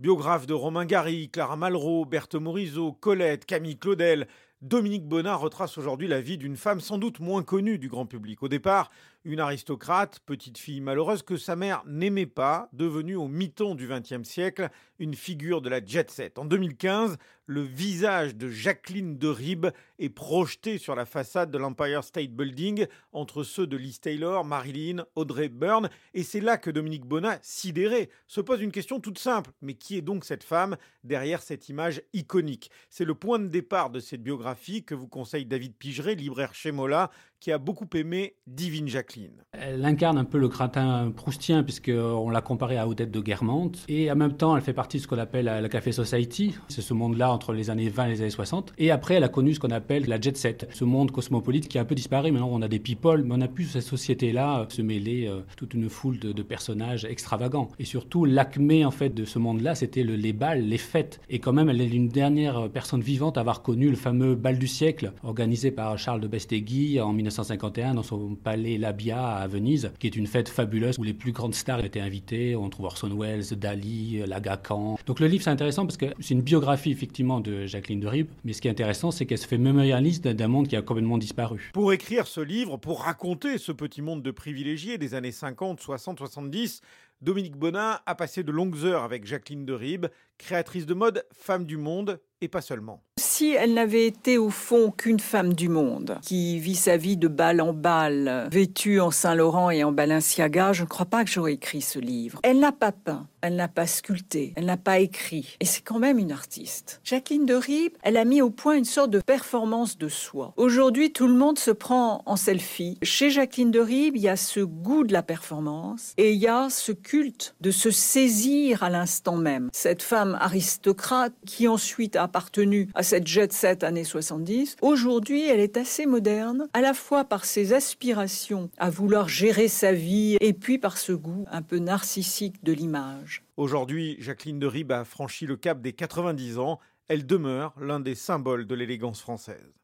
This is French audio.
Biographe de Romain Gary, Clara Malraux, Berthe Morisot, Colette, Camille Claudel, Dominique Bonnat retrace aujourd'hui la vie d'une femme sans doute moins connue du grand public. Au départ, une aristocrate, petite fille malheureuse que sa mère n'aimait pas, devenue au mi-temps du XXe siècle une figure de la jet set. En 2015, le visage de Jacqueline de Ribes est projeté sur la façade de l'Empire State Building entre ceux de Liz Taylor, Marilyn, Audrey Byrne. Et c'est là que Dominique Bonnat, sidéré, se pose une question toute simple. Mais qui est donc cette femme derrière cette image iconique? C'est le point de départ de cette biographie que vous conseille David Pigeret, libraire chez Mola, qui a beaucoup aimé Divine Jacqueline. Elle incarne un peu le cratin proustien, puisqu'on l'a comparé à Odette de Guermantes. Et en même temps, elle fait partie de ce qu'on appelle la Café Society. C'est ce monde-là entre les années 20 et les années 60. Et après, elle a connu ce qu'on appelle la jet set, ce monde cosmopolite qui a un peu disparu. Maintenant, on a des people, mais on n'a plus cette société-là se mêler euh, toute une foule de, personnages extravagants. Et surtout, l'acmé en fait de ce monde-là, c'était le, les balles, les fêtes. Et quand même, elle est l'une dernière personne vivante à avoir connu le fameux bal du siècle organisé par Charles de Bestegui en 19 1951 dans son palais Labia à Venise, qui est une fête fabuleuse où les plus grandes stars étaient invitées. On trouve Orson Welles, Dali, Lagacan. Donc le livre c'est intéressant parce que c'est une biographie effectivement de Jacqueline de Ribes, mais ce qui est intéressant c'est qu'elle se fait mémorialiste d'un monde qui a complètement disparu. Pour écrire ce livre, pour raconter ce petit monde de privilégiés des années 50, 60, 70, Dominique Bonin a passé de longues heures avec Jacqueline de Ribes, créatrice de mode, femme du monde et pas seulement si elle n'avait été au fond qu'une femme du monde, qui vit sa vie de balle en balle, vêtue en Saint-Laurent et en Balenciaga, je ne crois pas que j'aurais écrit ce livre. Elle n'a pas peint, elle n'a pas sculpté, elle n'a pas écrit. Et c'est quand même une artiste. Jacqueline de Ribes, elle a mis au point une sorte de performance de soi. Aujourd'hui, tout le monde se prend en selfie. Chez Jacqueline de Ribes, il y a ce goût de la performance et il y a ce culte de se saisir à l'instant même. Cette femme aristocrate qui ensuite a appartenu à cette jet set années 70. Aujourd'hui, elle est assez moderne, à la fois par ses aspirations à vouloir gérer sa vie et puis par ce goût un peu narcissique de l'image. Aujourd'hui, Jacqueline de Ribes a franchi le cap des 90 ans. Elle demeure l'un des symboles de l'élégance française.